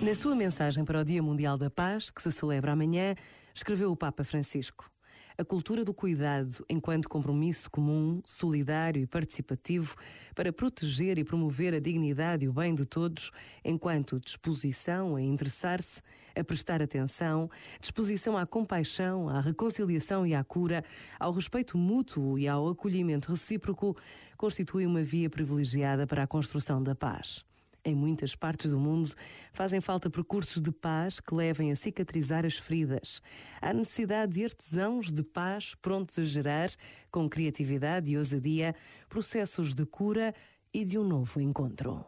Na sua mensagem para o Dia Mundial da Paz, que se celebra amanhã, escreveu o Papa Francisco. A cultura do cuidado, enquanto compromisso comum, solidário e participativo para proteger e promover a dignidade e o bem de todos, enquanto disposição a interessar-se, a prestar atenção, disposição à compaixão, à reconciliação e à cura, ao respeito mútuo e ao acolhimento recíproco, constitui uma via privilegiada para a construção da paz. Em muitas partes do mundo fazem falta percursos de paz que levem a cicatrizar as feridas. Há necessidade de artesãos de paz prontos a gerar, com criatividade e ousadia, processos de cura e de um novo encontro.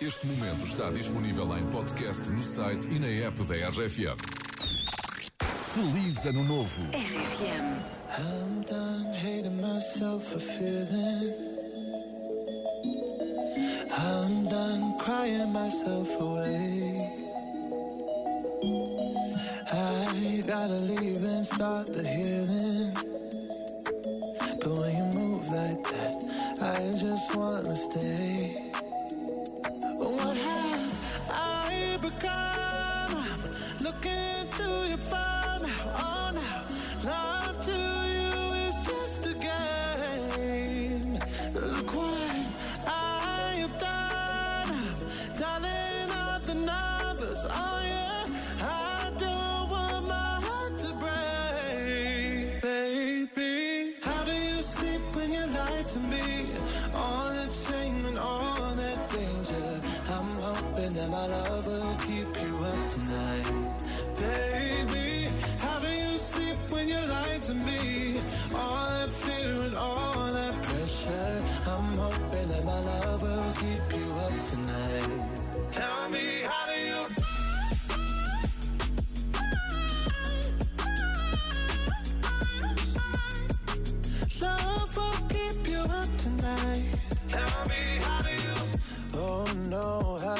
Este momento está disponível em podcast no site e na app da RFM. Feliz Ano Novo! RFM. Myself away. I gotta leave and start the healing. But when you move like that, I just wanna stay. What have I become? I'm looking through your phone when you lie to me? All that shame and all that danger. I'm hoping that my love will keep you up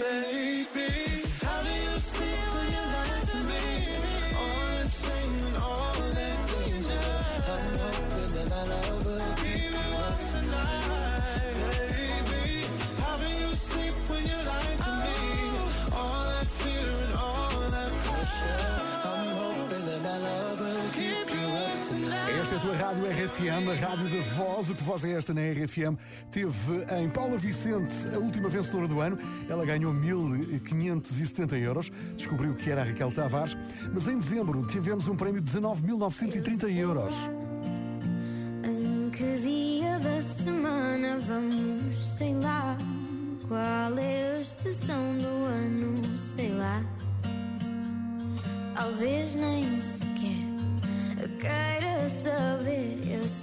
Baby. Tua rádio RFM, a rádio da voz. O que voz é esta na RFM? Teve em Paula Vicente a última vencedora do ano. Ela ganhou 1.570 euros. Descobriu que era a Raquel Tavares. Mas em dezembro tivemos um prémio de 19.930 euros. Em que dia da semana vamos, sei lá? Qual é a estação do ano, sei lá? Talvez nem sequer queira saber,